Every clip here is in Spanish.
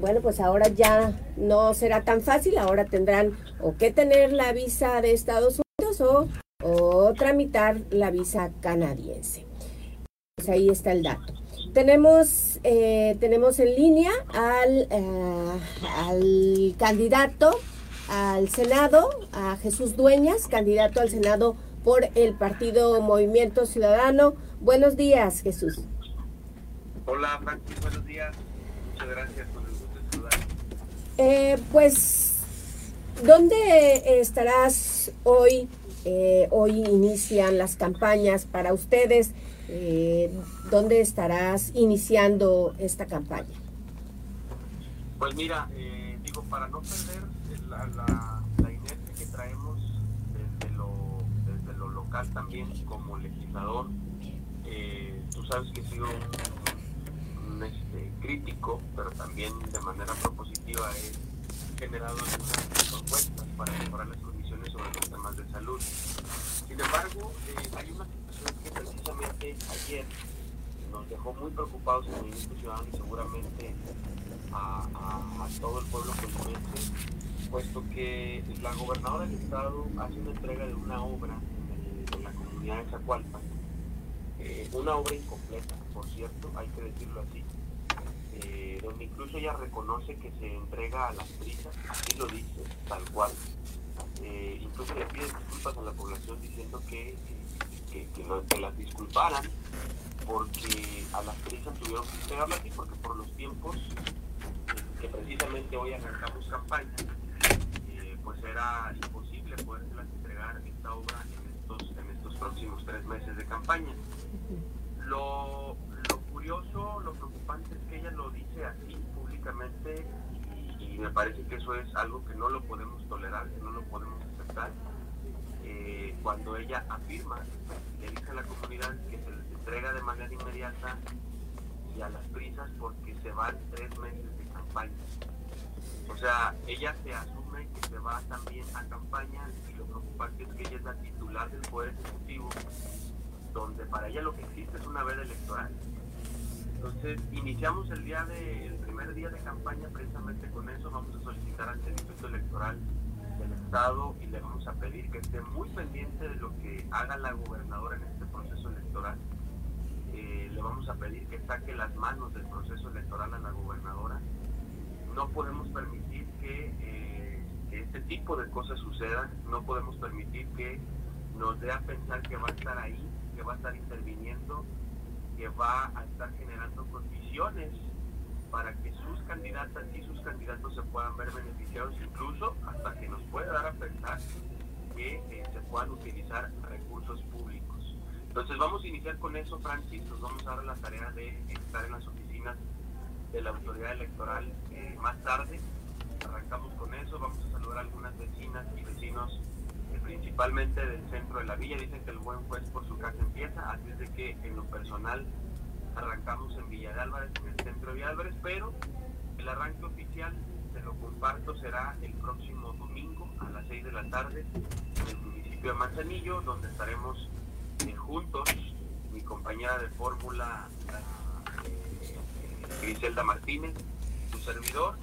bueno, pues ahora ya no será tan fácil, ahora tendrán o que tener la visa de Estados Unidos o, tramitar la visa canadiense. Pues ahí está el dato. Tenemos, eh, tenemos en línea al, eh, al candidato al Senado, a Jesús Dueñas, candidato al Senado por el Partido Movimiento Ciudadano. Buenos días, Jesús. Hola, Francis, buenos días. Muchas gracias el gusto de saludar. Eh, pues, ¿dónde estarás hoy? Eh, hoy inician las campañas para ustedes. Eh, ¿Dónde estarás iniciando esta campaña? Pues mira, eh, digo, para no perder la, inercia que traemos desde lo, desde lo local también como legislador, tú sabes que he sido un, un este, crítico, pero también de manera propositiva he generado algunas propuestas para mejorar las condiciones sobre los temas de salud. Sin embargo, eh, hay una situación que precisamente ayer nos dejó muy preocupados en el Movimiento Ciudadano y seguramente a, todo el pueblo colimense, puesto que la gobernadora del estado hace una entrega de una obra en, en la comunidad de Zacualpa, eh, una obra incompleta, por cierto, hay que decirlo así, eh, donde incluso ella reconoce que se entrega a las prisas, así lo dice, tal cual. Eh, incluso le pide disculpas a la población diciendo que, que, que, lo, que las disculparan porque a las prisas tuvieron que entregarla así, porque por los tiempos que precisamente hoy arrancamos campaña, eh, pues era imposible poderlas entregar esta obra en estos, en estos próximos tres meses de campaña. Lo lo preocupante es que ella lo dice así públicamente y, y, me parece que eso es algo que no lo podemos tolerar, que no lo podemos aceptar. Eh, cuando ella afirma, le dice a la comunidad que se les entrega de manera inmediata y a las prisas porque se van tres meses de campaña. O sea, ella se asume que se va también a campaña y lo preocupante es que ella es la titular del Poder Ejecutivo, donde para ella lo que existe es una veda electoral. Entonces, iniciamos el día de, el primer día de campaña precisamente con eso, vamos a solicitar al Servicio Electoral del Estado y le vamos a pedir que esté muy pendiente de lo que haga la gobernadora en este proceso electoral. Eh, le vamos a pedir que saque las manos del proceso electoral a la gobernadora. No podemos permitir que, eh, que este tipo de cosas sucedan, no podemos permitir que nos dé a pensar que va a estar ahí, que va a estar interviniendo, que va a estar generando condiciones para que sus candidatas y sus candidatos se puedan ver beneficiados, incluso hasta que nos pueda dar a pensar que eh, se puedan utilizar recursos públicos. Entonces vamos a iniciar con eso, Francis, nos vamos a dar la tarea de estar en las oficinas de la autoridad electoral eh, más tarde. Arrancamos con eso, vamos a saludar a algunas vecinas y vecinos, principalmente del centro de la villa. Dicen que el buen juez por su casa empieza, así es de que en lo personal arrancamos en Villa de Álvarez, en el centro de Álvarez, pero el arranque oficial, se lo comparto, será el próximo domingo a las 6 de la tarde en el municipio de Manzanillo, donde estaremos eh, juntos, mi compañera de fórmula, eh, Griselda Martínez, su servidor,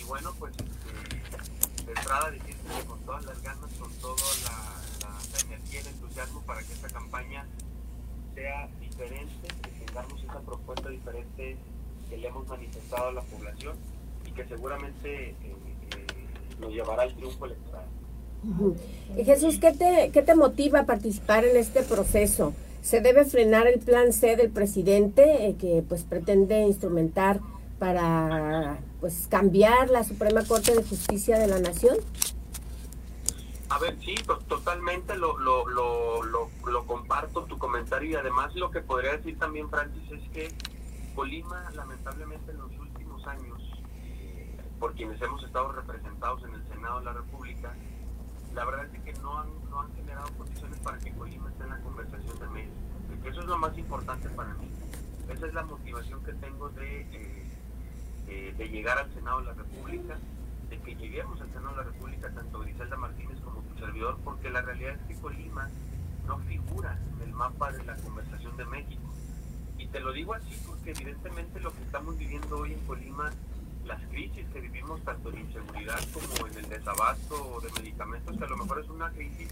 y bueno, pues de entrada decirte con todas las ganas, con toda la, la, la energía y el entusiasmo para que esta campaña sea diferente, que tengamos esa propuesta diferente que le hemos manifestado a la población y que seguramente eh, eh, nos llevará al triunfo electoral. Jesús, ¿qué te, ¿qué te motiva a participar en este proceso? ¿Se debe frenar el plan C del presidente eh, que pues pretende instrumentar para pues cambiar la Suprema Corte de Justicia de la Nación? A ver, sí, to totalmente lo, lo, lo, lo, comparto tu comentario y además lo que podría decir también, Francis, es que Colima, lamentablemente en los últimos años, eh, por quienes hemos estado representados en el Senado de la República, la verdad es que no han, no han generado condiciones para que Colima esté en la conversación de México. Eso es lo más importante para mí. Esa es la motivación que tengo de, eh, de, llegar al Senado de la República, de que lleguemos al Senado de la República, tanto Griselda Martínez como tu servidor, porque la realidad es que Colima no figura en el mapa de la conversación de México. Y te lo digo así porque evidentemente lo que estamos viviendo hoy en Colima, las crisis que vivimos, tanto en inseguridad como en el desabasto de medicamentos, que a lo mejor es una crisis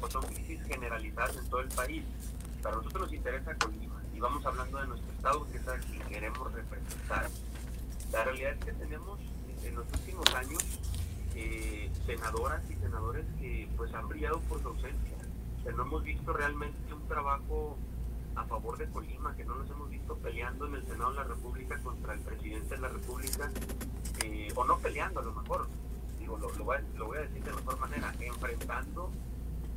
o son crisis generalizadas en todo el país. Para nosotros nos interesa Colima y vamos hablando de nuestro estado, que es a quien queremos representar. La realidad es que tenemos en los últimos años eh, senadoras y senadores que pues han brillado por su ausencia. que no hemos visto realmente un trabajo a favor de Colima, que no nos hemos visto peleando en el Senado de la República contra el presidente de la República, eh, o no peleando a lo mejor, digo, lo, voy, a, decir de mejor manera, enfrentando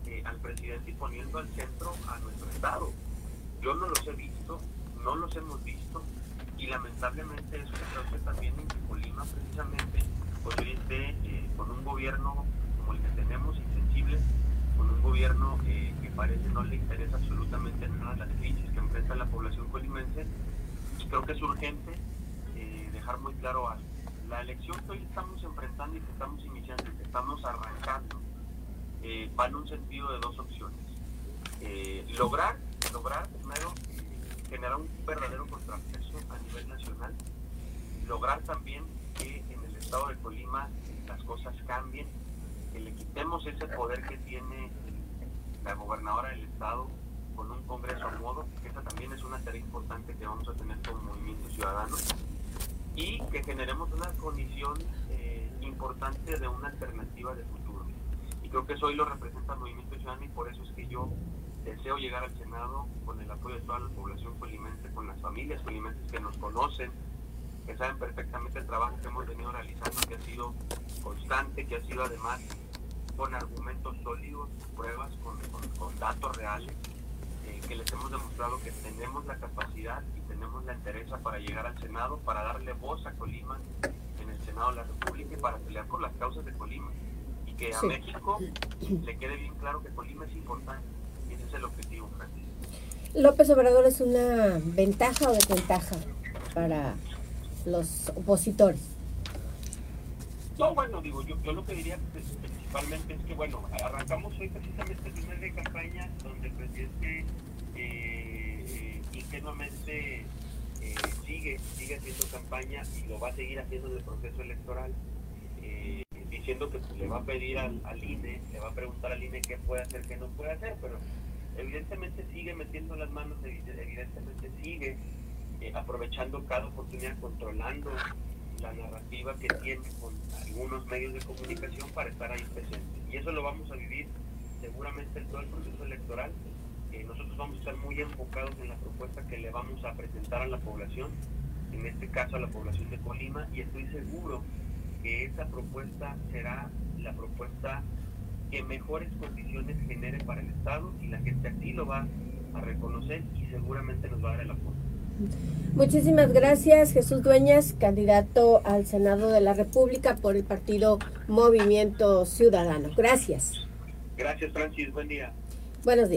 eh, al presidente y poniendo al centro a nuestro Estado. Yo no los he visto, no los hemos visto, y lamentablemente eso se traduce también en que Colima precisamente pues hoy esté eh, con un gobierno como el que tenemos, insensible, con un gobierno que parece no le interesa absolutamente nada las crisis que enfrenta la población colimense. Creo que es urgente eh, dejar muy claro algo. La elección que hoy estamos enfrentando y que estamos iniciando y que estamos arrancando eh, va en un sentido de dos opciones. Eh, lograr, lograr primero generar un verdadero contrapeso a nivel nacional, lograr también que en el estado de Colima las cosas cambien, que le quitemos ese poder que tiene la gobernadora del estado con un congreso a modo, que esa también es una tarea importante que vamos a tener como movimiento ciudadano, y que generemos una condición eh, importante de una alternativa de futuro. Y creo que eso hoy lo representa el movimiento ciudadano y por eso es que yo deseo llegar al Senado con el apoyo de toda la población colimense, con las familias colimenses que nos conocen, que saben perfectamente el trabajo que hemos venido realizando, que ha sido constante, que ha sido además con argumentos sólidos, pruebas, con, con, datos reales, eh, que les hemos demostrado que tenemos la capacidad y tenemos la interés para llegar al Senado, para darle voz a Colima en el Senado de la República y para pelear por las causas de Colima. Y que a México le quede bien claro que Colima es importante. Es el objetivo, Francis. López Obrador es una ventaja o desventaja para los opositores. No, bueno, digo, yo, yo lo que diría principalmente es que, bueno, arrancamos hoy precisamente el primer de campaña donde el presidente eh, ingenuamente eh, sigue, sigue haciendo campaña y lo va a seguir haciendo en el proceso electoral, eh, diciendo que pues, le va a pedir al, al, INE, le va a preguntar al INE qué puede hacer, qué no puede hacer, pero evidentemente sigue metiendo las manos, evidentemente sigue eh, aprovechando cada oportunidad, controlando la narrativa que tiene con algunos medios de comunicación para estar ahí presente. Y eso lo vamos a vivir seguramente en todo el proceso electoral. Eh, nosotros vamos a estar muy enfocados en la propuesta que le vamos a presentar a la población, en este caso a la población de Colima, y estoy seguro que esa propuesta será la propuesta que mejores condiciones genere para el Estado y la gente lo va a reconocer y seguramente nos va a dar el apoyo. Muchísimas gracias, Jesús Dueñas, candidato al Senado de la República por el partido Movimiento Ciudadano. Gracias. Gracias, Francis. Buen día. Buenos días.